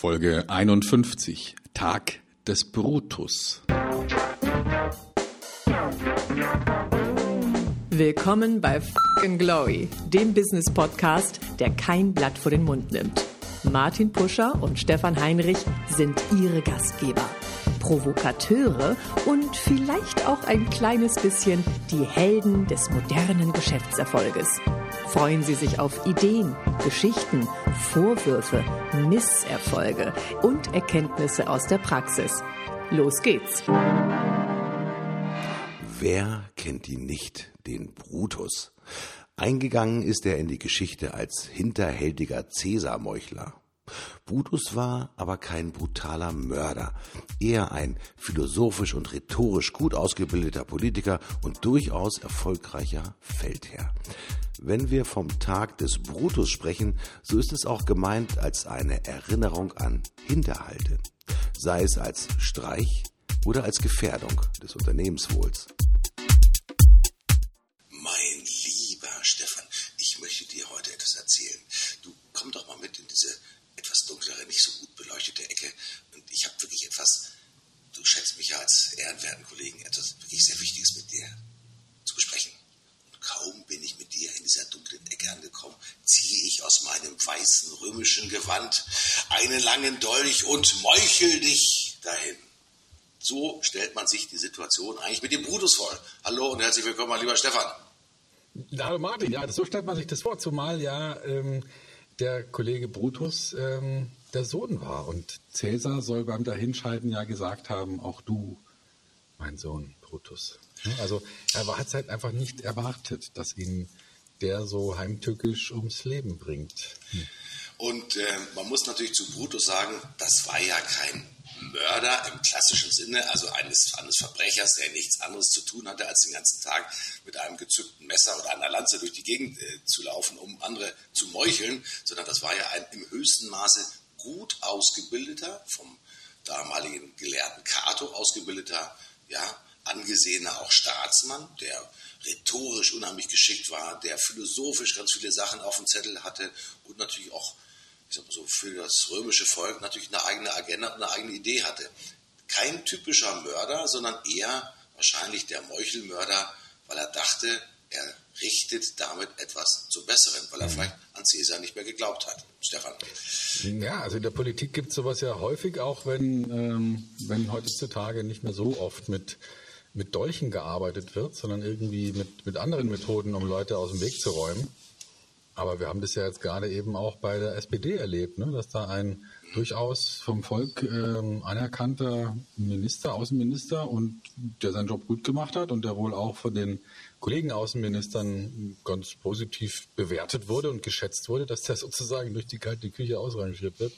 Folge 51 Tag des Brutus. Willkommen bei Fucking Glory, dem Business Podcast, der kein Blatt vor den Mund nimmt. Martin Puscher und Stefan Heinrich sind ihre Gastgeber. Provokateure und vielleicht auch ein kleines bisschen die Helden des modernen Geschäftserfolges. Freuen Sie sich auf Ideen, Geschichten, Vorwürfe, Misserfolge und Erkenntnisse aus der Praxis. Los geht's! Wer kennt ihn nicht, den Brutus? Eingegangen ist er in die Geschichte als hinterhältiger Cäsarmeuchler. Brutus war aber kein brutaler Mörder, eher ein philosophisch und rhetorisch gut ausgebildeter Politiker und durchaus erfolgreicher Feldherr. Wenn wir vom Tag des Brutus sprechen, so ist es auch gemeint als eine Erinnerung an Hinterhalte, sei es als Streich oder als Gefährdung des Unternehmenswohls. Beleuchtete Ecke. Und ich habe wirklich etwas, du schätzt mich ja als ehrenwerten Kollegen, etwas wirklich sehr Wichtiges mit dir zu besprechen. Und kaum bin ich mit dir in dieser dunklen Ecke angekommen, ziehe ich aus meinem weißen römischen Gewand einen langen Dolch und meuchel dich dahin. So stellt man sich die Situation eigentlich mit dem Brutus vor. Hallo und herzlich willkommen, mein lieber Stefan. Hallo Martin, ja, so stellt man sich das vor, zumal ja ähm, der Kollege Brutus ähm, der Sohn war. Und Cäsar soll beim Dahinscheiden ja gesagt haben, auch du, mein Sohn Brutus. Also er hat es halt einfach nicht erwartet, dass ihn der so heimtückisch ums Leben bringt. Hm. Und äh, man muss natürlich zu Brutus sagen, das war ja kein Mörder im klassischen Sinne, also eines, eines Verbrechers, der nichts anderes zu tun hatte, als den ganzen Tag mit einem gezückten Messer oder einer Lanze durch die Gegend äh, zu laufen, um andere zu meucheln, sondern das war ja ein im höchsten Maße gut ausgebildeter, vom damaligen Gelehrten Cato ausgebildeter, ja, angesehener auch Staatsmann, der rhetorisch unheimlich geschickt war, der philosophisch ganz viele Sachen auf dem Zettel hatte und natürlich auch ich sag mal so, für das römische Volk natürlich eine eigene Agenda und eine eigene Idee hatte. Kein typischer Mörder, sondern eher wahrscheinlich der Meuchelmörder, weil er dachte, er richtet damit etwas zum Besseren, weil er mhm. vielleicht an Caesar nicht mehr geglaubt hat. Stefan. Ja, also in der Politik gibt es sowas ja häufig, auch wenn, ähm, wenn heutzutage nicht mehr so oft mit, mit Dolchen gearbeitet wird, sondern irgendwie mit, mit anderen Methoden, um Leute aus dem Weg zu räumen. Aber wir haben das ja jetzt gerade eben auch bei der SPD erlebt, ne? dass da ein durchaus vom Volk ähm, anerkannter Minister, Außenminister und der seinen Job gut gemacht hat und der wohl auch von den Kollegen Außenministern ganz positiv bewertet wurde und geschätzt wurde, dass der sozusagen durch die kalte Küche ausrangiert wird,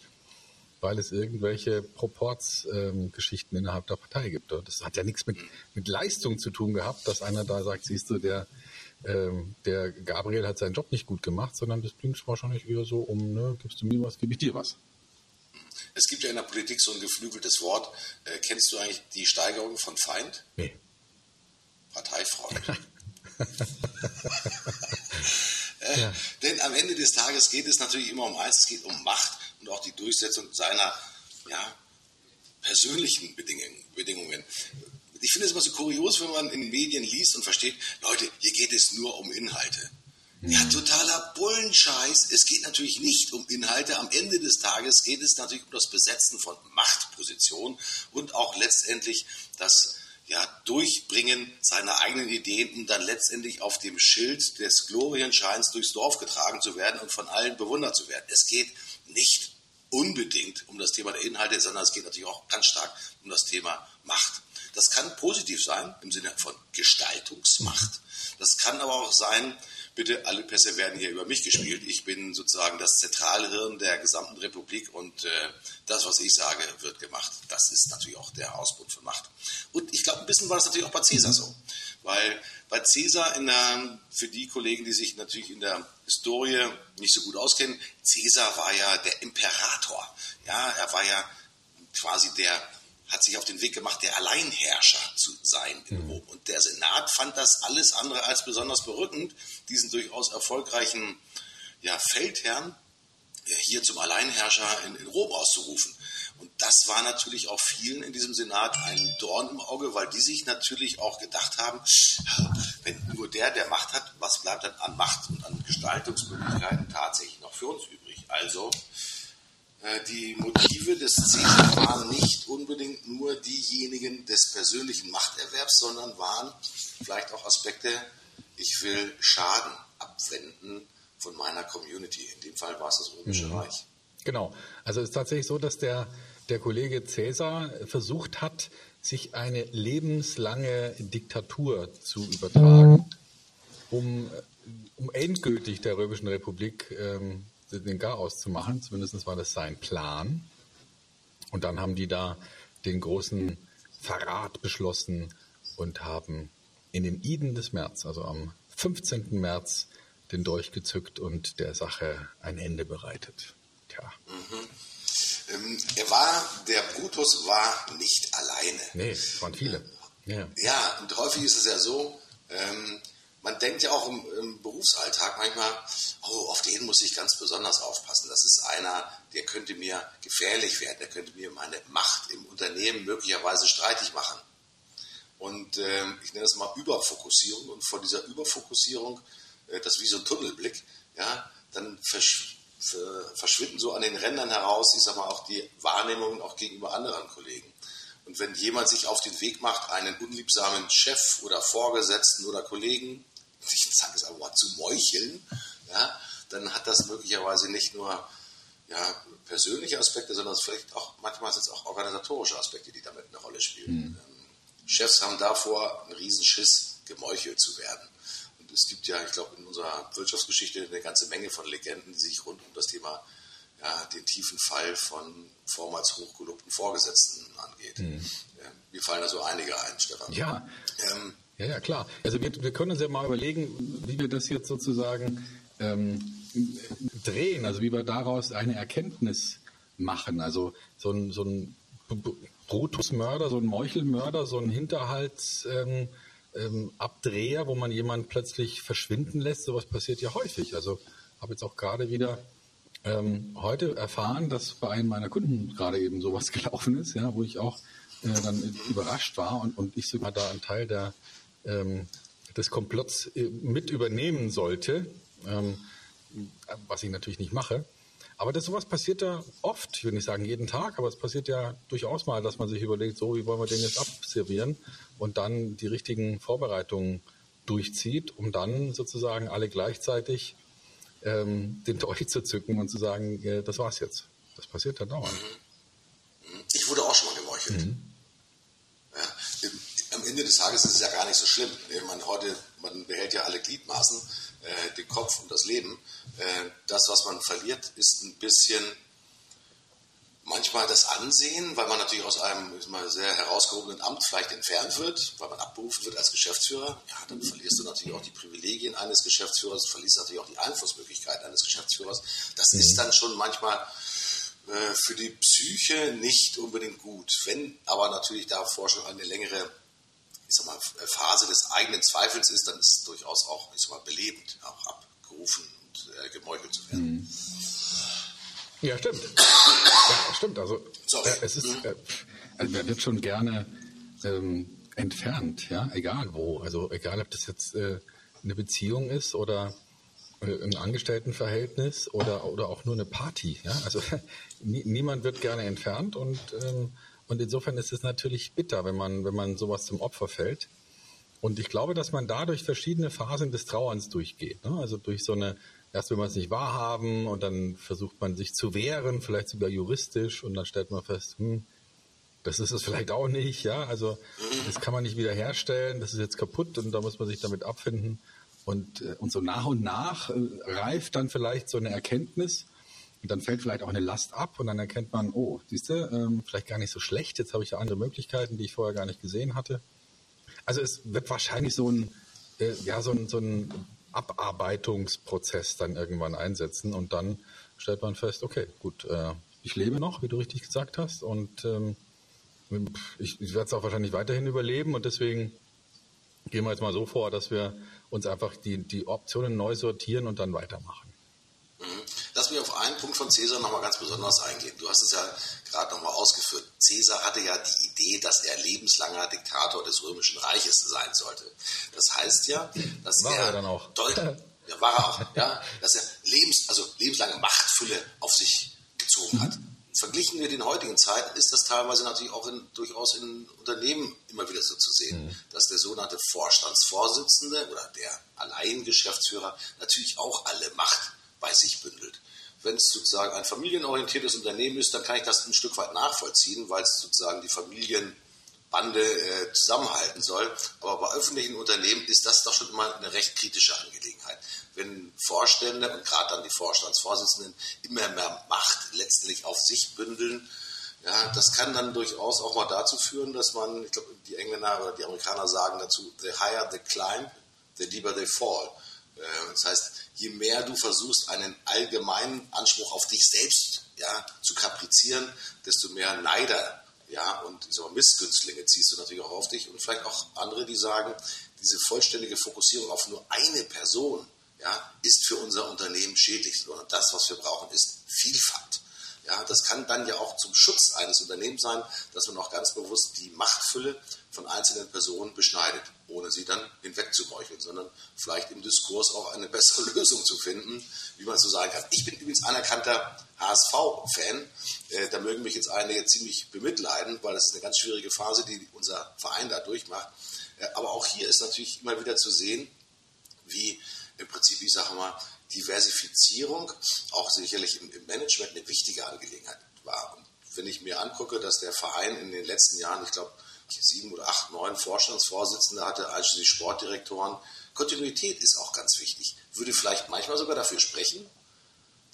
weil es irgendwelche Proportsgeschichten ähm, innerhalb der Partei gibt. Das hat ja nichts mit, mit Leistung zu tun gehabt, dass einer da sagt, siehst du, der ähm, der Gabriel hat seinen Job nicht gut gemacht, sondern das ging wahrscheinlich eher so um, ne, gibst du mir was, gebe ich dir was. Es gibt ja in der Politik so ein geflügeltes Wort. Äh, kennst du eigentlich die Steigerung von Feind? Nee. Parteifreund. äh, ja. Denn am Ende des Tages geht es natürlich immer um eins, es geht um Macht und auch die Durchsetzung seiner ja, persönlichen Bedingungen ich finde es immer so kurios, wenn man in Medien liest und versteht, Leute, hier geht es nur um Inhalte. Ja, mhm. totaler Bullenscheiß. Es geht natürlich nicht um Inhalte. Am Ende des Tages geht es natürlich um das Besetzen von Machtpositionen und auch letztendlich das ja, Durchbringen seiner eigenen Ideen, um dann letztendlich auf dem Schild des Glorienscheins durchs Dorf getragen zu werden und von allen bewundert zu werden. Es geht nicht unbedingt um das Thema der Inhalte, sondern es geht natürlich auch ganz stark um das Thema Macht. Das kann positiv sein im Sinne von Gestaltungsmacht. Das kann aber auch sein, bitte, alle Pässe werden hier über mich gespielt. Ich bin sozusagen das Zentralhirn der gesamten Republik und äh, das, was ich sage, wird gemacht. Das ist natürlich auch der Ausbruch von Macht. Und ich glaube, ein bisschen war das natürlich auch bei Caesar so. Weil bei Caesar, in der, für die Kollegen, die sich natürlich in der Historie nicht so gut auskennen, Caesar war ja der Imperator. Ja, er war ja quasi der hat sich auf den Weg gemacht, der Alleinherrscher zu sein in mhm. Rom. Und der Senat fand das alles andere als besonders berückend, diesen durchaus erfolgreichen ja, Feldherrn hier zum Alleinherrscher in, in Rom auszurufen. Und das war natürlich auch vielen in diesem Senat ein Dorn im Auge, weil die sich natürlich auch gedacht haben, wenn nur der, der Macht hat, was bleibt dann an Macht und an Gestaltungsmöglichkeiten tatsächlich noch für uns übrig? Also äh, die Motive des Caesar waren nicht unbedingt nur diejenigen des persönlichen Machterwerbs, sondern waren vielleicht auch Aspekte, ich will Schaden abwenden von meiner Community. In dem Fall war es das Römische mhm. Reich. Genau. Also es ist tatsächlich so, dass der, der Kollege Cäsar versucht hat, sich eine lebenslange Diktatur zu übertragen, um, um endgültig der Römischen Republik ähm, den Garaus zu machen. Zumindest war das sein Plan. Und dann haben die da den großen Verrat beschlossen und haben in den Iden des März, also am 15. März, den Dolch gezückt und der Sache ein Ende bereitet. Tja. Mhm. Ähm, er war, der Brutus war nicht alleine. Nee, es waren viele. Ja. ja, und häufig ist es ja so, ähm, man denkt ja auch im, im, Berufsalltag manchmal, oh, auf den muss ich ganz besonders aufpassen. Das ist einer, der könnte mir gefährlich werden, der könnte mir meine Macht im Unternehmen möglicherweise streitig machen. Und äh, ich nenne das mal Überfokussierung. Und vor dieser Überfokussierung äh, das ist wie so ein Tunnelblick, ja, dann versch verschwinden so an den Rändern heraus, ich sag mal, auch die Wahrnehmungen auch gegenüber anderen Kollegen. Und wenn jemand sich auf den Weg macht, einen unliebsamen Chef oder Vorgesetzten oder Kollegen, ich sage es aber zu meucheln, ja, dann hat das möglicherweise nicht nur ja, persönliche Aspekte, sondern vielleicht auch manchmal sind es auch organisatorische Aspekte, die damit eine Rolle spielen. Mhm. Chefs haben davor einen Riesenschiss, gemeuchelt zu werden es gibt ja, ich glaube, in unserer Wirtschaftsgeschichte eine ganze Menge von Legenden, die sich rund um das Thema ja, den tiefen Fall von vormals hochgelobten Vorgesetzten angeht. Mhm. Mir fallen da so einige ein, Stefan. Ja. Ähm, ja, ja, klar. Also wir, wir, können uns ja mal überlegen, wie wir das jetzt sozusagen ähm, drehen, also wie wir daraus eine Erkenntnis machen. Also so ein, so ein Brutusmörder, so ein Meuchelmörder, so ein Hinterhalt. Ähm, ähm, wo man jemanden plötzlich verschwinden lässt. Sowas passiert ja häufig. Also habe jetzt auch gerade wieder ähm, heute erfahren, dass bei einem meiner Kunden gerade eben sowas gelaufen ist, ja, wo ich auch äh, dann überrascht war und, und ich sogar da einen Teil der, ähm, des Komplotts äh, mit übernehmen sollte, ähm, was ich natürlich nicht mache. Aber das sowas passiert ja oft, ich will nicht sagen jeden Tag, aber es passiert ja durchaus mal, dass man sich überlegt, so wie wollen wir den jetzt abservieren und dann die richtigen Vorbereitungen durchzieht, um dann sozusagen alle gleichzeitig ähm, den Dolch zu zücken und zu sagen, äh, das war's jetzt. Das passiert dann dauernd. Ich wurde auch schon mal gemeuchelt. Mhm. Am Ende des Tages ist es ja gar nicht so schlimm. Man, heute, man behält ja alle Gliedmaßen äh, den Kopf und das Leben. Äh, das, was man verliert, ist ein bisschen manchmal das Ansehen, weil man natürlich aus einem mal, sehr herausgehobenen Amt vielleicht entfernt wird, weil man abberufen wird als Geschäftsführer. Ja, dann verlierst du natürlich auch die Privilegien eines Geschäftsführers, verlierst natürlich auch die Einflussmöglichkeiten eines Geschäftsführers. Das mhm. ist dann schon manchmal äh, für die Psyche nicht unbedingt gut. Wenn aber natürlich davor schon eine längere ich sag mal, Phase des eigenen Zweifels ist, dann ist es durchaus auch, ich sag mal, belebend, auch abgerufen und äh, gemeuchelt zu werden. Mhm. Ja, stimmt. ja, stimmt. Also, äh, es ist, mhm. äh, also man wird schon gerne ähm, entfernt, ja, egal wo. Also egal, ob das jetzt äh, eine Beziehung ist oder äh, ein Angestelltenverhältnis oder, oder auch nur eine Party. Ja? Also niemand wird gerne entfernt und ähm, und insofern ist es natürlich bitter, wenn man, wenn man sowas zum Opfer fällt. Und ich glaube, dass man dadurch verschiedene Phasen des Trauerns durchgeht. Ne? Also durch so eine, erst will man es nicht wahrhaben und dann versucht man sich zu wehren, vielleicht sogar juristisch und dann stellt man fest, hm, das ist es vielleicht auch nicht, ja. Also das kann man nicht wiederherstellen, das ist jetzt kaputt und da muss man sich damit abfinden. Und, äh, und so nach und nach äh, reift dann vielleicht so eine Erkenntnis, und dann fällt vielleicht auch eine Last ab und dann erkennt man, oh, siehst du, ähm, vielleicht gar nicht so schlecht, jetzt habe ich ja andere Möglichkeiten, die ich vorher gar nicht gesehen hatte. Also es wird wahrscheinlich so ein, äh, ja, so ein, so ein Abarbeitungsprozess dann irgendwann einsetzen und dann stellt man fest, okay, gut, äh, ich lebe noch, wie du richtig gesagt hast, und ähm, ich, ich werde es auch wahrscheinlich weiterhin überleben und deswegen gehen wir jetzt mal so vor, dass wir uns einfach die, die Optionen neu sortieren und dann weitermachen. Das lass mich auf einen Punkt von Cäsar nochmal ganz besonders eingehen. Du hast es ja gerade nochmal ausgeführt. Cäsar hatte ja die Idee, dass er lebenslanger Diktator des Römischen Reiches sein sollte. Das heißt ja, dass war er, er dann auch. ja, war er auch, ja, dass er lebens, also lebenslange Machtfülle auf sich gezogen hat. Verglichen mit den heutigen Zeiten ist das teilweise natürlich auch in, durchaus in Unternehmen immer wieder so zu sehen, mhm. dass der sogenannte Vorstandsvorsitzende oder der Alleingeschäftsführer natürlich auch alle Macht bei sich bündelt. Wenn es sozusagen ein familienorientiertes Unternehmen ist, dann kann ich das ein Stück weit nachvollziehen, weil es sozusagen die Familienbande äh, zusammenhalten soll. Aber bei öffentlichen Unternehmen ist das doch schon immer eine recht kritische Angelegenheit. Wenn Vorstände und gerade dann die Vorstandsvorsitzenden immer mehr Macht letztendlich auf sich bündeln, ja, das kann dann durchaus auch mal dazu führen, dass man, ich glaube, die Engländer oder die Amerikaner sagen dazu, the higher the climb, the deeper they fall. Äh, das heißt, je mehr du versuchst, einen allgemeinen Anspruch auf dich selbst ja, zu kaprizieren, desto mehr Neider ja, und so Missgünstlinge ziehst du natürlich auch auf dich und vielleicht auch andere, die sagen, diese vollständige Fokussierung auf nur eine Person ja, ist für unser Unternehmen schädlich, sondern das, was wir brauchen, ist Vielfalt. Ja, das kann dann ja auch zum Schutz eines Unternehmens sein, dass man auch ganz bewusst die Machtfülle von einzelnen Personen beschneidet, ohne sie dann hinwegzumeucheln, sondern vielleicht im Diskurs auch eine bessere Lösung zu finden, wie man so sagen kann. Ich bin übrigens anerkannter HSV-Fan. Äh, da mögen mich jetzt einige ziemlich bemitleiden, weil das ist eine ganz schwierige Phase, die unser Verein da durchmacht. Äh, aber auch hier ist natürlich immer wieder zu sehen, wie im Prinzip, ich sage mal, Diversifizierung auch sicherlich im, Management eine wichtige Angelegenheit war. Und wenn ich mir angucke, dass der Verein in den letzten Jahren, ich glaube, sieben oder acht, neun Vorstandsvorsitzende hatte, einschließlich Sportdirektoren, Kontinuität ist auch ganz wichtig. Würde vielleicht manchmal sogar dafür sprechen,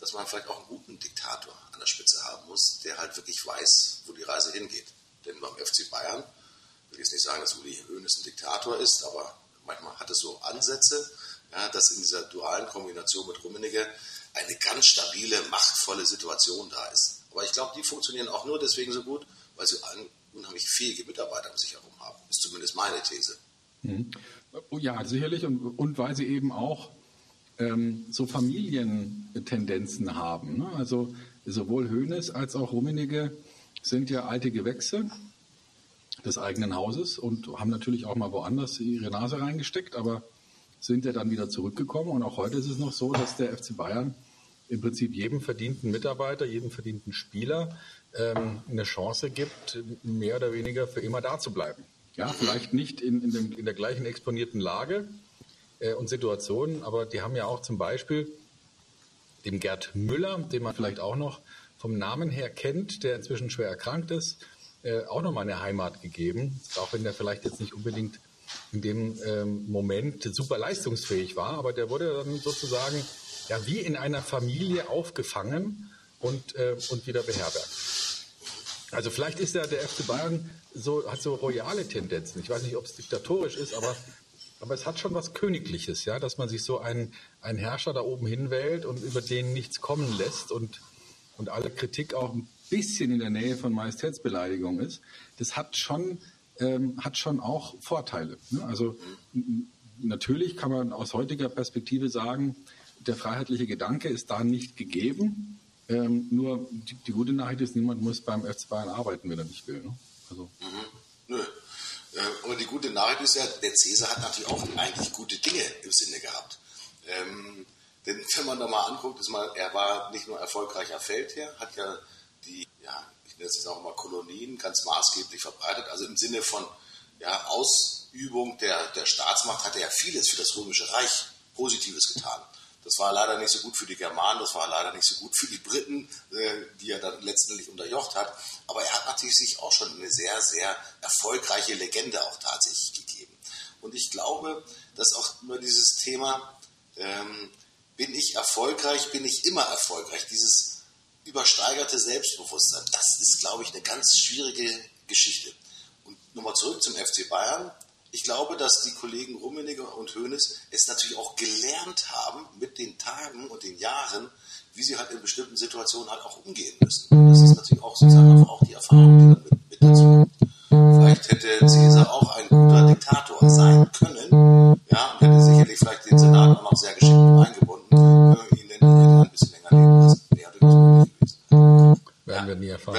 dass man vielleicht auch einen guten Diktator an der Spitze haben muss, der halt wirklich weiß, wo die Reise hingeht. Denn beim FC Bayern will ich jetzt nicht sagen, dass Uli Hoeneß ein Diktator ist, aber manchmal hat es so Ansätze ja, dass in dieser dualen Kombination mit Rummenigge eine ganz stabile, machtvolle Situation da ist. Aber ich glaube, die funktionieren auch nur deswegen so gut, weil sie unheimlich fähige Mitarbeiter um sich herum haben. Ist zumindest meine These. Mhm. Oh ja, sicherlich. Und, und weil sie eben auch ähm, so Familientendenzen haben. Ne? Also sowohl Hoeneß als auch Rummenigge sind ja alte Gewächse des eigenen Hauses und haben natürlich auch mal woanders ihre Nase reingesteckt, aber sind ja dann wieder zurückgekommen. Und auch heute ist es noch so, dass der FC Bayern im Prinzip jedem verdienten Mitarbeiter, jedem verdienten Spieler ähm, eine Chance gibt, mehr oder weniger für immer da zu bleiben. Ja, vielleicht nicht in, in, dem, in der gleichen exponierten Lage äh, und Situation, aber die haben ja auch zum Beispiel dem Gerd Müller, den man vielleicht auch noch vom Namen her kennt, der inzwischen schwer erkrankt ist, äh, auch nochmal eine Heimat gegeben, auch wenn der vielleicht jetzt nicht unbedingt in dem ähm, Moment super leistungsfähig war, aber der wurde dann sozusagen ja wie in einer Familie aufgefangen und, äh, und wieder beherbergt. Also vielleicht ist ja der FC Bayern so, hat so royale Tendenzen. Ich weiß nicht, ob es diktatorisch ist, aber, aber es hat schon was Königliches, ja, dass man sich so einen, einen Herrscher da oben hinwählt und über den nichts kommen lässt und, und alle Kritik auch ein bisschen in der Nähe von Majestätsbeleidigung ist. Das hat schon ähm, hat schon auch Vorteile. Ne? Also natürlich kann man aus heutiger Perspektive sagen, der freiheitliche Gedanke ist da nicht gegeben. Ähm, nur die, die, gute Nachricht ist, niemand muss beim FC Bayern arbeiten, wenn er nicht will. Ne? Also. Mhm. Nö. Äh, aber die gute Nachricht ist ja, der Cäsar hat natürlich auch eigentlich gute Dinge im Sinne gehabt. Ähm, denn wenn man da mal anguckt, ist mal, er war nicht nur erfolgreicher Feldherr, hat ja die ja, das ist auch mal Kolonien ganz maßgeblich verbreitet. Also im Sinne von ja, Ausübung der, der Staatsmacht hat er ja vieles für das Römische Reich Positives getan. Das war leider nicht so gut für die Germanen, das war leider nicht so gut für die Briten, äh, die er dann letztendlich unterjocht hat. Aber er hat natürlich sich auch schon eine sehr, sehr erfolgreiche Legende auch tatsächlich gegeben. Und ich glaube, dass auch immer dieses Thema, ähm, bin ich erfolgreich, bin ich immer erfolgreich, dieses übersteigerte Selbstbewusstsein. Das ist, glaube ich, eine ganz schwierige Geschichte. Und nochmal zurück zum FC Bayern. Ich glaube, dass die Kollegen Rummenigge und Hoeneß es natürlich auch gelernt haben mit den Tagen und den Jahren, wie sie halt in bestimmten Situationen halt auch umgehen müssen. Das ist natürlich auch sozusagen auch die Erfahrung, die dann mit, mit dazu kommt. Vielleicht hätte Caesar auch ein guter Diktator sein können, ja, und hätte sicherlich vielleicht den Senat auch noch sehr geschickt eingebunden,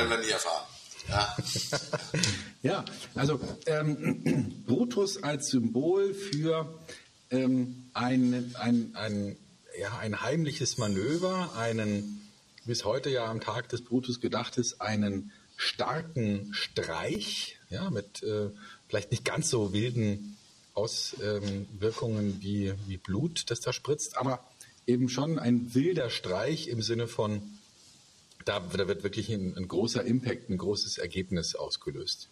wir nie erfahren. Ja, ja also ähm, Brutus als Symbol für ähm, ein, ein, ein, ja, ein heimliches Manöver, einen bis heute ja am Tag des Brutus gedacht ist, einen starken Streich, ja, mit äh, vielleicht nicht ganz so wilden Auswirkungen wie, wie Blut, das da spritzt, aber eben schon ein wilder Streich im Sinne von, da, da wird wirklich ein, ein, großer Impact, ein großes Ergebnis ausgelöst.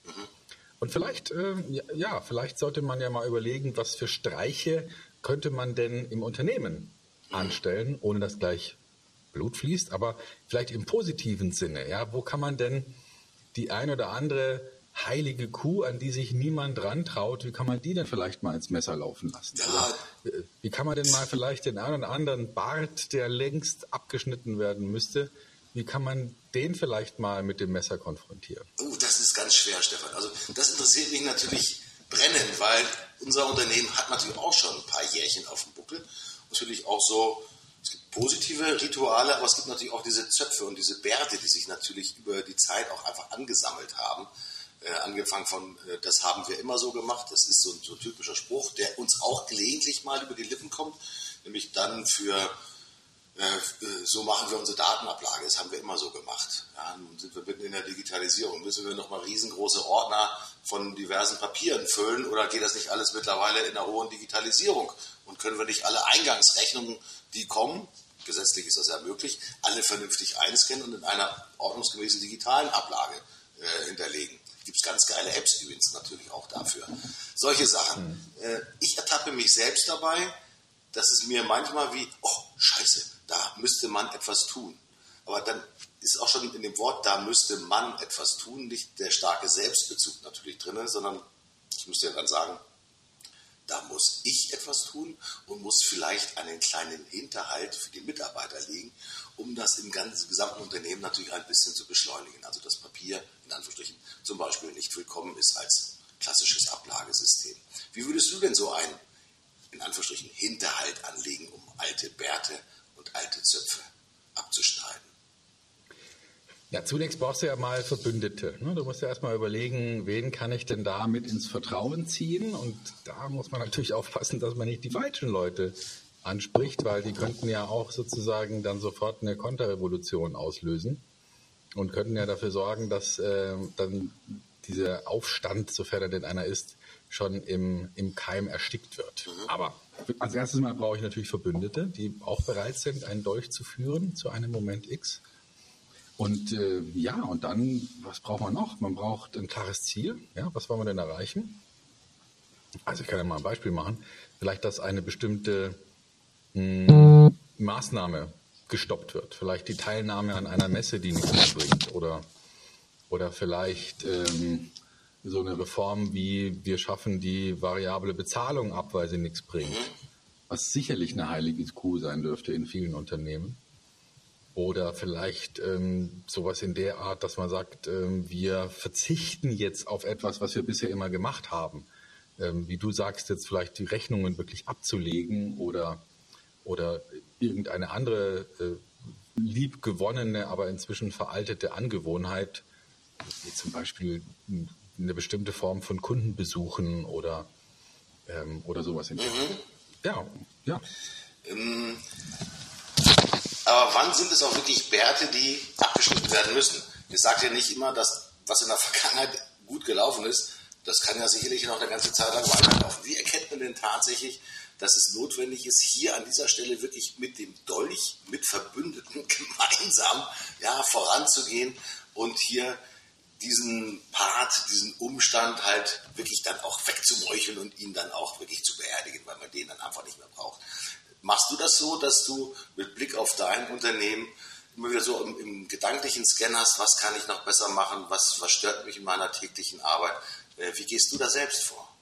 Und vielleicht, äh, ja, vielleicht sollte man ja mal überlegen, was für Streiche könnte man denn im Unternehmen anstellen, ohne dass gleich Blut fließt, aber vielleicht im positiven Sinne. Ja, wo kann man denn die ein oder andere heilige Kuh, an die sich niemand rantraut, wie kann man die denn vielleicht mal ins Messer laufen lassen? Ja. Oder, wie kann man denn mal vielleicht den einen oder anderen Bart, der längst abgeschnitten werden müsste, wie kann man den vielleicht mal mit dem Messer konfrontieren? Oh, das ist ganz schwer, Stefan. Also das interessiert mich natürlich brennend, weil unser Unternehmen hat natürlich auch schon ein paar Jährchen auf dem Buckel. Natürlich auch so, es gibt positive Rituale, aber es gibt natürlich auch diese Zöpfe und diese Bärte, die sich natürlich über die Zeit auch einfach angesammelt haben. Äh, angefangen von, äh, das haben wir immer so gemacht, das ist so ein, so ein typischer Spruch, der uns auch gelegentlich mal über die Lippen kommt, nämlich dann für so machen wir unsere Datenablage. Das haben wir immer so gemacht. Ja, nun sind wir mitten in der Digitalisierung. Müssen wir nochmal riesengroße Ordner von diversen Papieren füllen oder geht das nicht alles mittlerweile in der hohen Digitalisierung? Und können wir nicht alle Eingangsrechnungen, die kommen, gesetzlich ist das ja möglich, alle vernünftig einscannen und in einer ordnungsgemäßen digitalen Ablage äh, hinterlegen? Gibt es ganz geile Apps übrigens natürlich auch dafür. Solche Sachen. Mhm. Äh, ich ertappe mich selbst dabei, dass es mir manchmal wie, oh, scheiße, da müsste man etwas tun. Aber dann ist auch schon in dem Wort, da müsste man etwas tun, nicht der starke Selbstbezug natürlich drin, sondern ich müsste ja dann sagen, da muss ich etwas tun und muss vielleicht einen kleinen Hinterhalt für die Mitarbeiter legen, um das im ganzen gesamten Unternehmen natürlich ein bisschen zu beschleunigen. Also das Papier in Anführungsstrichen zum Beispiel nicht willkommen ist als klassisches Ablagesystem. Wie würdest du denn so einen in Anführungsstrichen Hinterhalt anlegen, um alte Bärte und alte Zöpfe abzuschneiden. Ja, zunächst brauchst du ja mal Verbündete. Ne? Du musst ja erstmal überlegen, wen kann ich denn da mit ins Vertrauen ziehen? Und da muss man natürlich aufpassen, dass man nicht die falschen Leute anspricht, weil die könnten ja auch sozusagen dann sofort eine Konterrevolution auslösen und könnten ja dafür sorgen, dass äh, dann dieser Aufstand, sofern er denn einer ist, schon im, im Keim erstickt wird. Mhm. Aber als erstes Mal brauche ich natürlich Verbündete, die auch bereit sind, einen Dolch zu führen zu einem Moment X. Und äh, ja, und dann, was braucht man noch? Man braucht ein klares Ziel. Ja, was wollen wir denn erreichen? Also ich kann ja mal ein Beispiel machen. Vielleicht, dass eine bestimmte mh, hm, Maßnahme gestoppt wird. Vielleicht die Teilnahme an einer Messe, die nichts bringt. Oder, oder vielleicht ähm, so eine Reform wie wir schaffen die variable Bezahlung ab, weil sie nichts bringt. Was sicherlich eine heilige Kuh sein dürfte in vielen Unternehmen. Oder vielleicht ähm, sowas in der Art, dass man sagt, ähm, wir verzichten jetzt auf etwas, was wir bisher immer gemacht haben. Ähm, wie du sagst, jetzt vielleicht die Rechnungen wirklich abzulegen oder, oder irgendeine andere äh, liebgewonnene, aber inzwischen veraltete Angewohnheit, wie zum Beispiel eine bestimmte Form von Kundenbesuchen oder, ähm, oder sowas in mhm. Ja, ja. Ähm, aber wann sind es auch wirklich Bärte, die abgeschnitten werden müssen? Ich sage ja nicht immer, dass was in der Vergangenheit gut gelaufen ist, das kann ja sicherlich noch eine ganze Zeit lang weiterlaufen. Wie erkennt man denn tatsächlich, dass es notwendig ist, hier an dieser Stelle wirklich mit dem Dolch, mit Verbündeten gemeinsam ja, voranzugehen und hier diesen Part, diesen Umstand halt wirklich dann auch wegzumeucheln und ihn dann auch wirklich zu beerdigen, weil man den dann einfach nicht mehr braucht. Machst du das so, dass du mit Blick auf dein Unternehmen immer wieder so im, im gedanklichen Scan hast, was kann ich noch besser machen, was, was stört mich in meiner täglichen Arbeit? Äh, wie gehst du da selbst vor?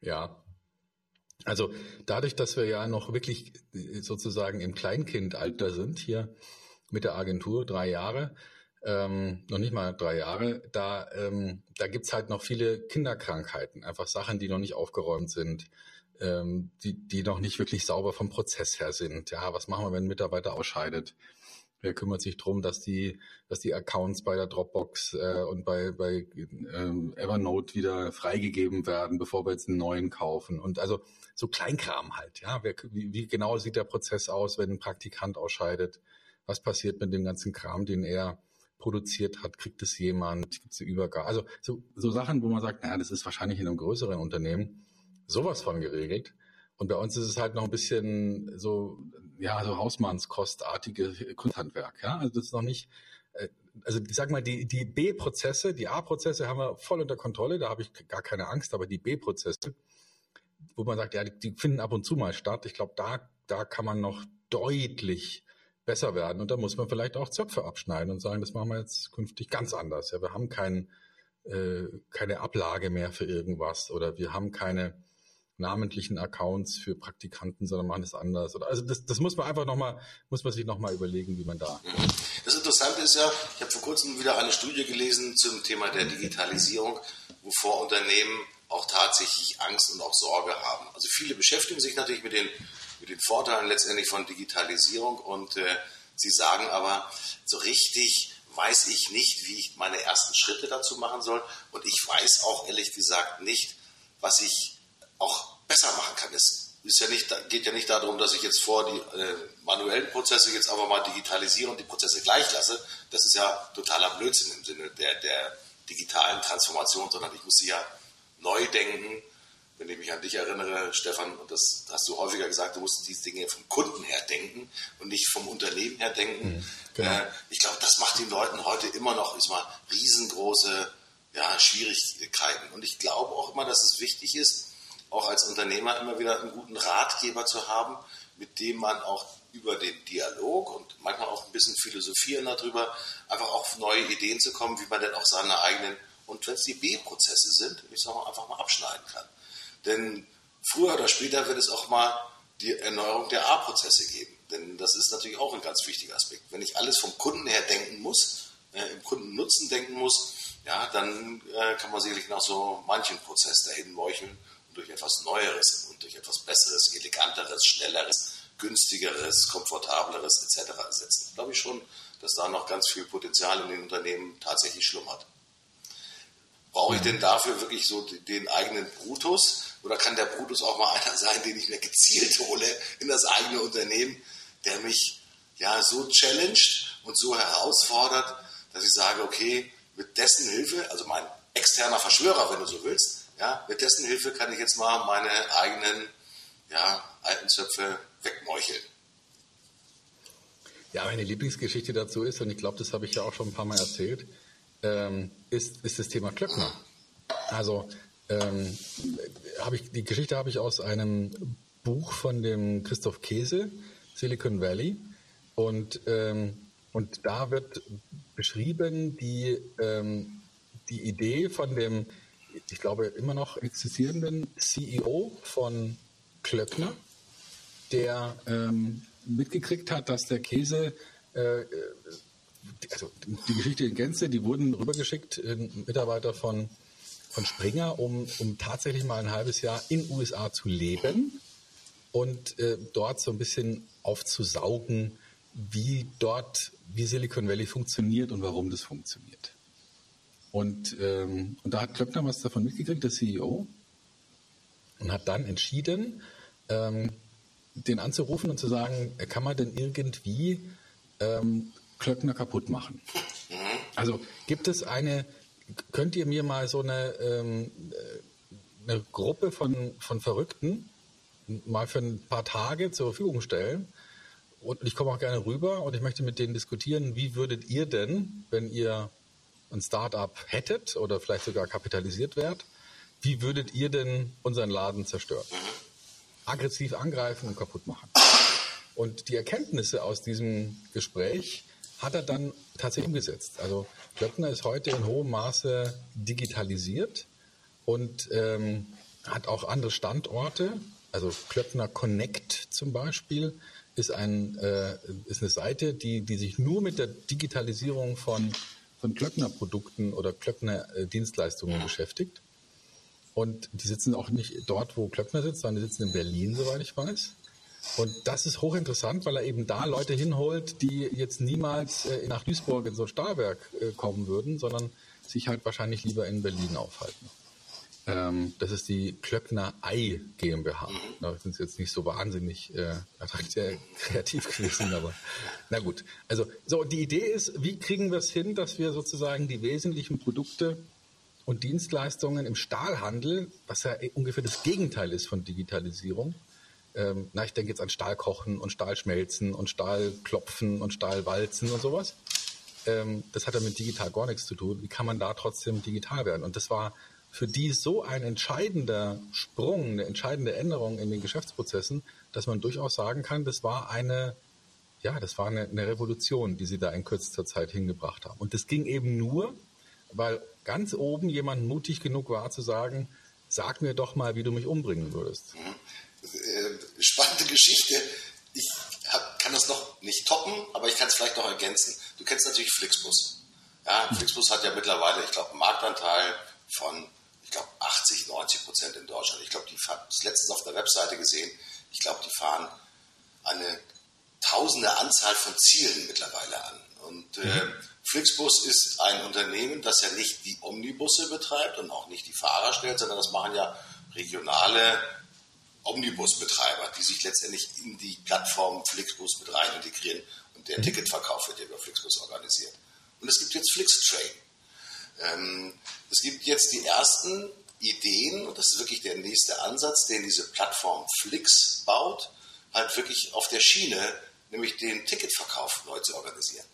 Ja, also dadurch, dass wir ja noch wirklich äh, sozusagen im Kleinkindalter sind, hier mit der Agentur, drei Jahre, ähm, noch nicht mal drei Jahre, da, ähm, da gibt's halt noch viele Kinderkrankheiten, einfach Sachen, die noch nicht aufgeräumt sind, ähm, die, die noch nicht wirklich sauber vom Prozess her sind. Ja, was machen wir, wenn ein Mitarbeiter ausscheidet? Wer kümmert sich darum, dass die, dass die Accounts bei der Dropbox äh, und bei, bei ähm, Evernote wieder freigegeben werden, bevor wir jetzt einen neuen kaufen? Und also so Kleinkram halt, ja. Wer, wie, wie genau sieht der Prozess aus, wenn ein Praktikant ausscheidet? Was passiert mit dem ganzen Kram, den er produziert hat? Kriegt es jemand? Gibt es Übergabe? Also so, so Sachen, wo man sagt, naja, das ist wahrscheinlich in einem größeren Unternehmen sowas von geregelt. Und bei uns ist es halt noch ein bisschen so, ja, so Hausmannskostartige Kunsthandwerk, ja. Also das ist noch nicht, äh, also ich sag mal, die, die B-Prozesse, die A-Prozesse haben wir voll unter Kontrolle, da habe ich gar keine Angst, aber die B-Prozesse, wo man sagt, ja, die, die finden ab und zu mal statt, ich glaube, da, da kann man noch deutlich besser werden. Und da muss man vielleicht auch Zöpfe abschneiden und sagen, das machen wir jetzt künftig ganz anders. Ja, wir haben kein, äh, keine Ablage mehr für irgendwas oder wir haben keine namentlichen Accounts für Praktikanten, sondern machen es anders. Also das, das muss man einfach nochmal, muss man sich nochmal überlegen, wie man da. Das Interessante ist ja, ich habe vor kurzem wieder eine Studie gelesen zum Thema der Digitalisierung, wovor Unternehmen auch tatsächlich Angst und auch Sorge haben. Also viele beschäftigen sich natürlich mit den, mit den Vorteilen letztendlich von Digitalisierung und äh, sie sagen aber, so richtig weiß ich nicht, wie ich meine ersten Schritte dazu machen soll und ich weiß auch ehrlich gesagt nicht, was ich auch besser machen kann. Es ist ja nicht, geht ja nicht darum, dass ich jetzt vor die äh, manuellen Prozesse jetzt einfach mal digitalisiere und die Prozesse gleich lasse. Das ist ja totaler Blödsinn im Sinne der, der digitalen Transformation, sondern ich muss sie ja neu denken. Wenn ich mich an dich erinnere, Stefan, und das hast du häufiger gesagt, du musst diese Dinge vom Kunden her denken und nicht vom Unternehmen her denken. Mhm, genau. äh, ich glaube, das macht den Leuten heute immer noch ist mal riesengroße ja, Schwierigkeiten. Und ich glaube auch immer, dass es wichtig ist, auch als Unternehmer immer wieder einen guten Ratgeber zu haben, mit dem man auch über den Dialog und manchmal auch ein bisschen philosophieren darüber, einfach auf neue Ideen zu kommen, wie man denn auch seine eigenen, und wenn es die B-Prozesse sind, ich sage mal, einfach mal abschneiden kann. Denn früher oder später wird es auch mal die Erneuerung der A-Prozesse geben. Denn das ist natürlich auch ein ganz wichtiger Aspekt. Wenn ich alles vom Kunden her denken muss, äh, im Kundennutzen denken muss, ja, dann äh, kann man sicherlich noch so manchen Prozess dahin meucheln durch etwas Neueres und durch etwas Besseres, Eleganteres, Schnelleres, Günstigeres, Komfortableres etc. ersetzen. Glaube ich schon, dass da noch ganz viel Potenzial in den Unternehmen tatsächlich schlummert. Brauche ich denn dafür wirklich so den eigenen Brutus oder kann der Brutus auch mal einer sein, den ich mir gezielt hole in das eigene Unternehmen, der mich ja so challenged und so herausfordert, dass ich sage, okay, mit dessen Hilfe, also mein externer Verschwörer, wenn du so willst, ja, mit dessen Hilfe kann ich jetzt mal meine eigenen ja, alten Zöpfe wegmeucheln. Ja, meine Lieblingsgeschichte dazu ist, und ich glaube, das habe ich ja auch schon ein paar Mal erzählt, ähm, ist, ist das Thema Klöckner. Also ähm, habe ich, die Geschichte habe ich aus einem Buch von dem Christoph Käse, Silicon Valley. Und, ähm, und da wird beschrieben die, ähm, die Idee von dem ich glaube, immer noch existierenden CEO von Klöckner, der ähm, mitgekriegt hat, dass der Käse, äh, also die Geschichte in Gänze, die wurden rübergeschickt, äh, Mitarbeiter von, von Springer, um, um tatsächlich mal ein halbes Jahr in USA zu leben und äh, dort so ein bisschen aufzusaugen, wie dort, wie Silicon Valley funktioniert und warum das funktioniert. Und, ähm, und da hat Klöckner was davon mitgekriegt, der CEO, und hat dann entschieden, ähm, den anzurufen und zu sagen, kann man denn irgendwie ähm, Klöckner kaputt machen? Also gibt es eine, könnt ihr mir mal so eine, ähm, eine Gruppe von, von Verrückten mal für ein paar Tage zur Verfügung stellen? Und ich komme auch gerne rüber und ich möchte mit denen diskutieren, wie würdet ihr denn, wenn ihr ein Startup hättet oder vielleicht sogar kapitalisiert wärt, wie würdet ihr denn unseren Laden zerstören? Aggressiv angreifen und kaputt machen. Und die Erkenntnisse aus diesem Gespräch hat er dann tatsächlich umgesetzt. Also Klöckner ist heute in hohem Maße digitalisiert und ähm, hat auch andere Standorte. Also Klöckner Connect zum Beispiel ist, ein, äh, ist eine Seite, die, die sich nur mit der Digitalisierung von von Klöckner-Produkten oder Klöckner-Dienstleistungen beschäftigt. Und die sitzen auch nicht dort, wo Klöckner sitzt, sondern die sitzen in Berlin, soweit ich weiß. Und das ist hochinteressant, weil er eben da Leute hinholt, die jetzt niemals äh, nach Duisburg in so ein Stahlwerk äh, kommen würden, sondern sich halt wahrscheinlich lieber in Berlin aufhalten. Ähm, das ist die Klöckner Ei GmbH. Mhm. Da sind sie jetzt nicht so wahnsinnig äh, kreativ gewesen, aber na gut. Also so die Idee ist, wie kriegen wir es hin, dass wir sozusagen die wesentlichen Produkte und Dienstleistungen im Stahlhandel, was ja ungefähr das Gegenteil ist von Digitalisierung, ähm, na, ich denke jetzt an Stahlkochen und Stahlschmelzen und Stahlklopfen und Stahlwalzen und sowas. Ähm, das hat ja mit digital gar nichts zu tun. Wie kann man da trotzdem digital werden? Und das war für die so ein entscheidender Sprung, eine entscheidende Änderung in den Geschäftsprozessen, dass man durchaus sagen kann, das war eine, ja, das war eine, eine Revolution, die sie da in kürzester Zeit hingebracht haben. Und das ging eben nur, weil ganz oben jemand mutig genug war zu sagen, sag mir doch mal, wie du mich umbringen würdest. Äh, spannende Geschichte. Ich hab, kann das noch nicht toppen, aber ich kann es vielleicht noch ergänzen. Du kennst natürlich Flixbus. Ja, Flixbus hat ja mittlerweile, ich glaube, einen Marktanteil von ich glaube, 80, 90 Prozent in Deutschland. Ich glaube, die fahren, das letztens auf der Webseite gesehen, ich glaube, die fahren eine tausende Anzahl von Zielen mittlerweile an. Und äh, mhm. Flixbus ist ein Unternehmen, das ja nicht die Omnibusse betreibt und auch nicht die Fahrer stellt, sondern das machen ja regionale Omnibusbetreiber, die sich letztendlich in die Plattform Flixbus mit rein integrieren und der mhm. Ticketverkauf wird ja über Flixbus organisiert. Und es gibt jetzt Flixtrain. Ähm, es gibt jetzt die ersten Ideen, und das ist wirklich der nächste Ansatz, den diese Plattform Flix baut, halt wirklich auf der Schiene, nämlich den Ticketverkauf neu zu organisieren.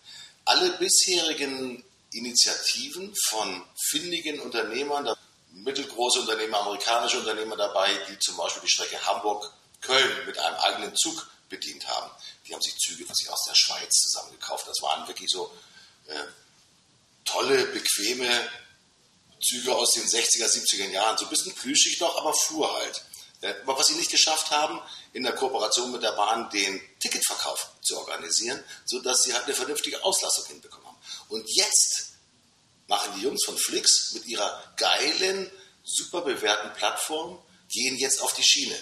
Alle bisherigen Initiativen von findigen Unternehmern, mittelgroße Unternehmer, amerikanische Unternehmer dabei, die zum Beispiel die Strecke Hamburg-Köln mit einem eigenen Zug bedient haben. Die haben sich Züge was ich aus der Schweiz zusammengekauft. Das waren wirklich so äh, tolle, bequeme Züge aus den 60er, 70er Jahren. So ein bisschen plüschig noch, aber fuhr halt. Äh, aber was sie nicht geschafft haben, in der Kooperation mit der Bahn den Ticketverkauf zu organisieren, sodass sie halt eine vernünftige Auslastung hinbekommen haben. Und jetzt machen die Jungs von Flix mit ihrer geilen, super bewährten Plattform, gehen jetzt auf die Schiene.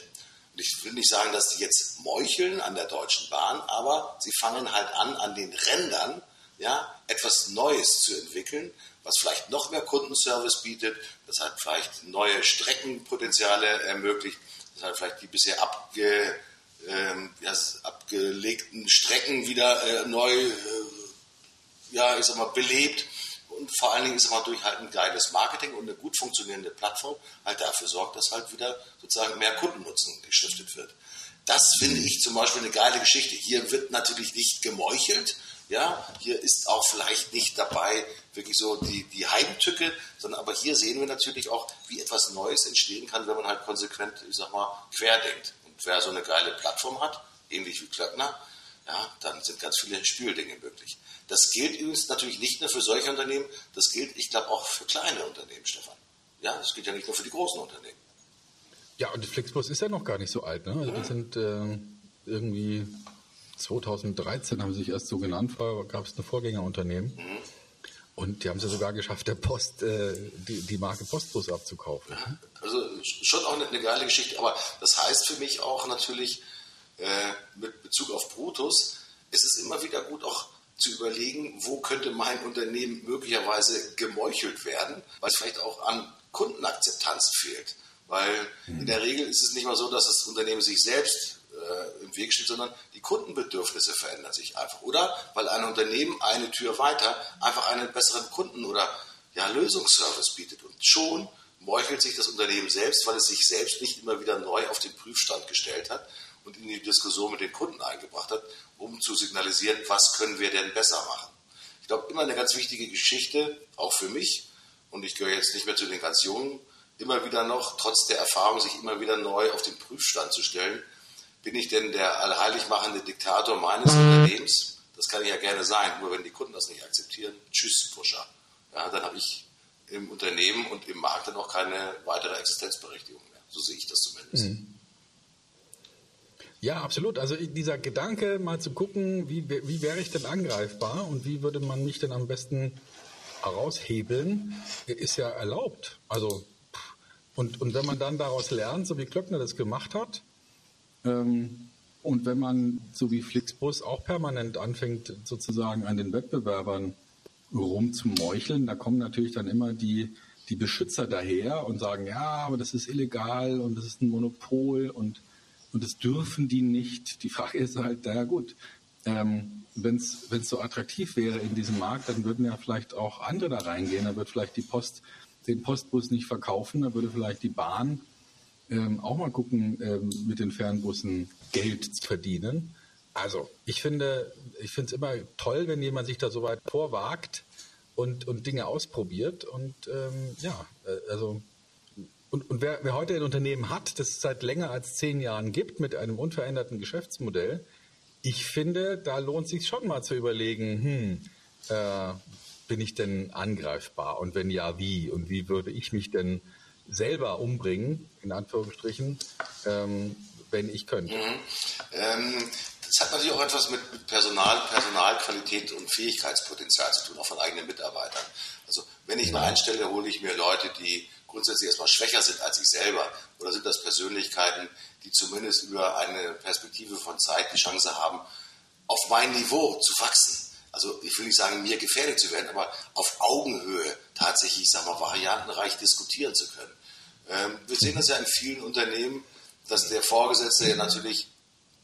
Und ich will nicht sagen, dass die jetzt meucheln an der Deutschen Bahn, aber sie fangen halt an, an den Rändern ja, etwas Neues zu entwickeln, was vielleicht noch mehr Kundenservice bietet, das hat vielleicht neue Streckenpotenziale ermöglicht, das hat vielleicht die bisher abge, ähm, ja, abgelegten Strecken wieder äh, neu, äh, ja, ich sag mal, belebt und vor allen Dingen ist aber durch halt ein geiles Marketing und eine gut funktionierende Plattform halt dafür sorgt, dass halt wieder sozusagen mehr Kundennutzen gestiftet wird. Das finde ich zum Beispiel eine geile Geschichte. Hier wird natürlich nicht gemeuchelt, ja, hier ist auch vielleicht nicht dabei wirklich so die, die Heimtücke, sondern aber hier sehen wir natürlich auch, wie etwas Neues entstehen kann, wenn man halt konsequent, ich sag mal, querdenkt. Und wer so eine geile Plattform hat, ähnlich wie Klöckner, ja, dann sind ganz viele Spüldinge möglich. Das gilt übrigens natürlich nicht nur für solche Unternehmen, das gilt, ich glaube, auch für kleine Unternehmen, Stefan. Ja, das gilt ja nicht nur für die großen Unternehmen. Ja, und Flixbus ist ja noch gar nicht so alt. Ne? Also, das sind äh, irgendwie 2013 haben sie sich erst so genannt, gab es ein Vorgängerunternehmen. Mhm. Und die haben es ja sogar geschafft, der Post, äh, die, die Marke Postbus abzukaufen. Also schon auch eine, eine, geile Geschichte, aber das heißt für mich auch natürlich äh, mit Bezug auf Brutus, es ist immer wieder gut auch zu überlegen, wo könnte mein Unternehmen möglicherweise gemeuchelt werden, weil es vielleicht auch an Kundenakzeptanz fehlt. Weil mhm. in der Regel ist es nicht mal so, dass das Unternehmen sich selbst äh, im Weg steht, sondern die Kundenbedürfnisse verändern sich einfach. Oder weil ein Unternehmen eine Tür weiter einfach einen besseren Kunden- oder ja, Lösungsservice bietet. Und schon meuchelt sich das Unternehmen selbst, weil es sich selbst nicht immer wieder neu auf den Prüfstand gestellt hat und in die Diskussion mit den Kunden eingebracht hat, um zu signalisieren, was können wir denn besser machen. Ich glaube, immer eine ganz wichtige Geschichte, auch für mich, und ich gehöre jetzt nicht mehr zu den ganz Jungen, immer wieder noch, trotz der Erfahrung, sich immer wieder neu auf den Prüfstand zu stellen bin ich denn der allheilig machende Diktator meines Unternehmens? Das kann ich ja gerne sein, nur wenn die Kunden das nicht akzeptieren, tschüss, Pusher. Ja, dann habe ich im Unternehmen und im Markt dann auch keine weitere Existenzberechtigung mehr. So sehe ich das zumindest. Mhm. Ja, absolut. Also dieser Gedanke, mal zu gucken, wie, wie wäre ich denn angreifbar und wie würde man mich denn am besten heraushebeln, ist ja erlaubt. Also und, und wenn man dann daraus lernt, so wie Klöckner das gemacht hat, ähm, Und wenn man, so wie Flixbus, auch permanent anfängt, sozusagen an den Wettbewerbern rumzumeucheln, da kommen natürlich dann immer die, die Beschützer daher und sagen, ja, aber das ist illegal und das ist ein Monopol und, und das dürfen die nicht. Die Frage ist halt, naja gut, ähm, wenn es so attraktiv wäre in diesem Markt, dann würden ja vielleicht auch andere da reingehen. Dann wird vielleicht die Post den Postbus nicht verkaufen, dann würde vielleicht die Bahn ähm, auch mal gucken, ähm, mit den Fernbussen Geld zu verdienen. Also ich finde, ich finde es immer toll, wenn jemand sich da so weit vorwagt und, und Dinge ausprobiert. Und ähm, ja, äh, also und, und wer, wer heute ein Unternehmen hat, das es seit länger als zehn Jahren gibt, mit einem unveränderten Geschäftsmodell, ich finde, da lohnt sich schon mal zu überlegen, hm, äh, bin ich denn angreifbar? Und wenn ja, wie? Und wie würde ich mich denn selber umbringen, in Anführungsstrichen, ähm, wenn ich könnte? Mhm. Ähm, das hat natürlich auch etwas mit Personal, Personalqualität und Fähigkeitspotenzial zu tun, auch von eigenen Mitarbeitern. Also wenn ich mal einstelle, hole ich mir Leute, die grundsätzlich erstmal schwächer sind als ich selber. Oder sind das Persönlichkeiten, die zumindest über eine Perspektive von Zeit die Chance haben, auf mein Niveau zu wachsen? Also ich will nicht sagen, mir gefährdet zu werden, aber auf Augenhöhe tatsächlich, ich sag mal, variantenreich diskutieren zu können. Ähm, wir sehen das ja in vielen Unternehmen, dass der Vorgesetzte ja natürlich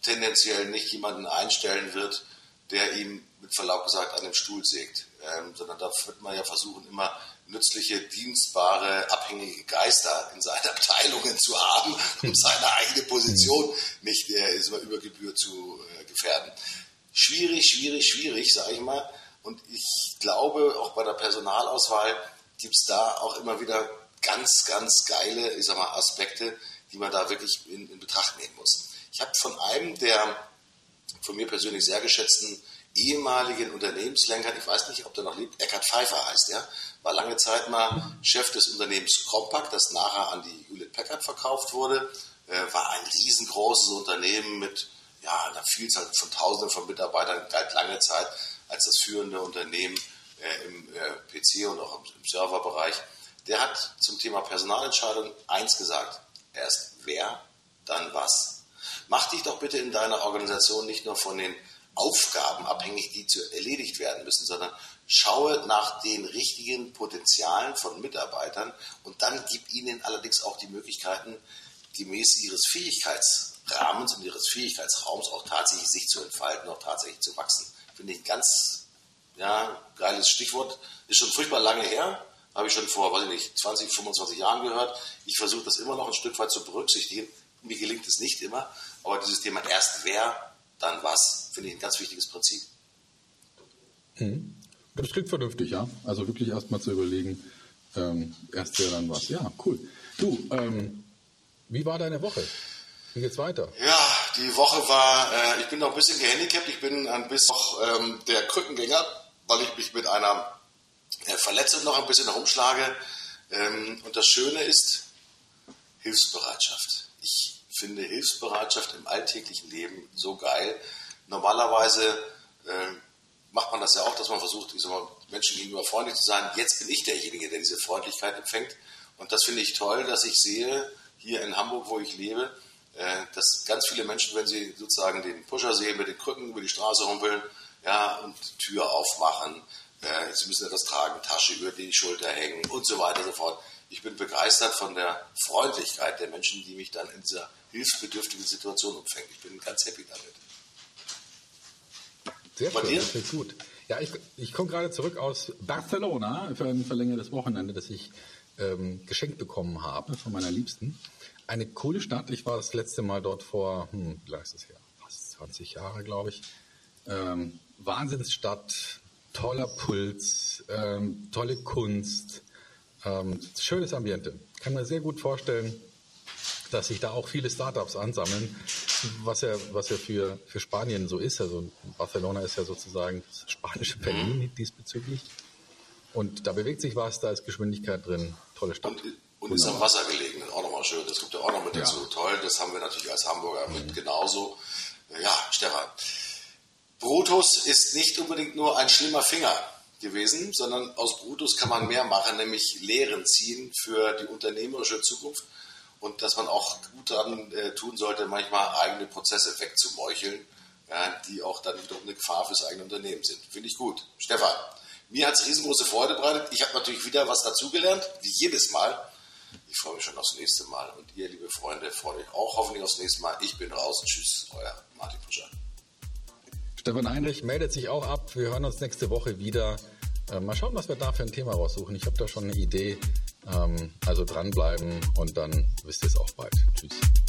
tendenziell nicht jemanden einstellen wird, der ihm mit Verlaub gesagt an dem Stuhl sägt, ähm, sondern da wird man ja versuchen, immer nützliche, dienstbare, abhängige Geister in seinen Abteilungen zu haben, um seine eigene Position nicht äh, über Gebühr zu äh, gefährden. Schwierig, schwierig, schwierig, sage ich mal. Und ich glaube, auch bei der Personalauswahl gibt es da auch immer wieder ganz, ganz geile, ich sag mal, Aspekte, die man da wirklich in, in Betracht nehmen muss. Ich habe von einem der von mir persönlich sehr geschätzten ehemaligen Unternehmenslenkern, ich weiß nicht, ob der noch lebt, Eckhard Pfeiffer heißt er, war lange Zeit mal Chef des Unternehmens Compaq, das nachher an die Hewlett Packard verkauft wurde, äh, war ein riesengroßes Unternehmen mit ja, einer Vielzahl von Tausenden von Mitarbeitern, galt lange Zeit als das führende Unternehmen äh, im äh, PC und auch im, im Serverbereich. Der hat zum Thema Personalentscheidung eins gesagt, erst wer, dann was. Mach dich doch bitte in deiner Organisation nicht nur von den Aufgaben abhängig, die zu erledigt werden müssen, sondern schaue nach den richtigen Potenzialen von Mitarbeitern und dann gib ihnen allerdings auch die Möglichkeiten, gemäß ihres Fähigkeitsrahmens und ihres Fähigkeitsraums auch tatsächlich sich zu entfalten, auch tatsächlich zu wachsen. Finde ich ein ganz ja, geiles Stichwort. Ist schon furchtbar lange her, habe ich schon vor, weiß ich nicht, 20, 25 Jahren gehört. Ich versuche das immer noch ein Stück weit zu berücksichtigen. Mir gelingt es nicht immer, aber dieses Thema erst wer, dann was, finde ich ein ganz wichtiges Prinzip. Hm. Das klingt vernünftig, ja. Also wirklich erstmal zu überlegen, ähm, erst wer, dann was. Ja, cool. Du, ähm, wie war deine Woche? Wie geht's weiter? Ja, die Woche war, äh, ich bin noch ein bisschen gehandicapt, ich bin ein bisschen noch ähm, der Krückengänger, weil ich mich mit einer äh, Verletzung noch ein bisschen herumschlage. Ähm, und das Schöne ist Hilfsbereitschaft. Ich finde Hilfsbereitschaft im alltäglichen Leben so geil. Normalerweise äh, macht man das ja auch, dass man versucht, mal, Menschen gegenüber freundlich zu sein. Jetzt bin ich derjenige, der diese Freundlichkeit empfängt. Und das finde ich toll, dass ich sehe, hier in Hamburg, wo ich lebe, äh, dass ganz viele Menschen, wenn sie sozusagen den Pusher sehen, mit den Krücken über die Straße humpeln, ja, und Tür aufmachen, äh, sie müssen etwas tragen, Tasche über die Schulter hängen und so weiter und so fort. Ich bin begeistert von der Freundlichkeit der Menschen, die mich dann in dieser hilfsbedürftigen Situation umfängt. Ich bin ganz happy damit. Sehr Bei schön, dir? gut. Ja, ich, ich komme gerade zurück aus Barcelona für ein verlängertes Wochenende, das ich ähm, geschenkt bekommen habe von meiner Liebsten. Eine coole Stadt. Ich war das letzte Mal dort vor, hm, wie lange ist das her? Fast 20 Jahre, glaube ich. Ähm, Wahnsinnsstadt, toller Puls, ähm, tolle Kunst, ähm, schönes Ambiente. Kann mir sehr gut vorstellen, dass sich da auch viele Startups ansammeln, was ja, was ja für, für Spanien so ist. Also Barcelona ist ja sozusagen das spanische Berlin mhm. diesbezüglich. Und da bewegt sich was, da ist Geschwindigkeit drin, tolle Stadt. Und, und ist am Wasser gelegen, auch nochmal schön. Das kommt ja auch noch mit dazu. Ja. Toll, das haben wir natürlich als Hamburger mit mhm. genauso. Ja, Stefan. Brutus ist nicht unbedingt nur ein schlimmer Finger gewesen, sondern aus Brutus kann man mehr machen, nämlich Lehren ziehen für die unternehmerische Zukunft und dass man auch gut daran äh, tun sollte, manchmal eigene Prozesse wegzumeucheln, ja, die auch dann wiederum eine Gefahr fürs eigene Unternehmen sind. Finde ich gut. Stefan, mir hat es riesengroße Freude bereitet. Ich habe natürlich wieder was dazugelernt, wie jedes Mal. Ich freue mich schon aufs nächste Mal. Und ihr, liebe Freunde, freut euch auch hoffentlich aufs nächste Mal. Ich bin raus. Tschüss, euer Martin Puscher. Stefan Heinrich meldet sich auch ab. Wir hören uns nächste Woche wieder. Äh, mal schauen, was wir da für ein Thema raussuchen. Ich habe da schon eine Idee. Ähm, also dranbleiben und dann wisst ihr es auch bald. Tschüss.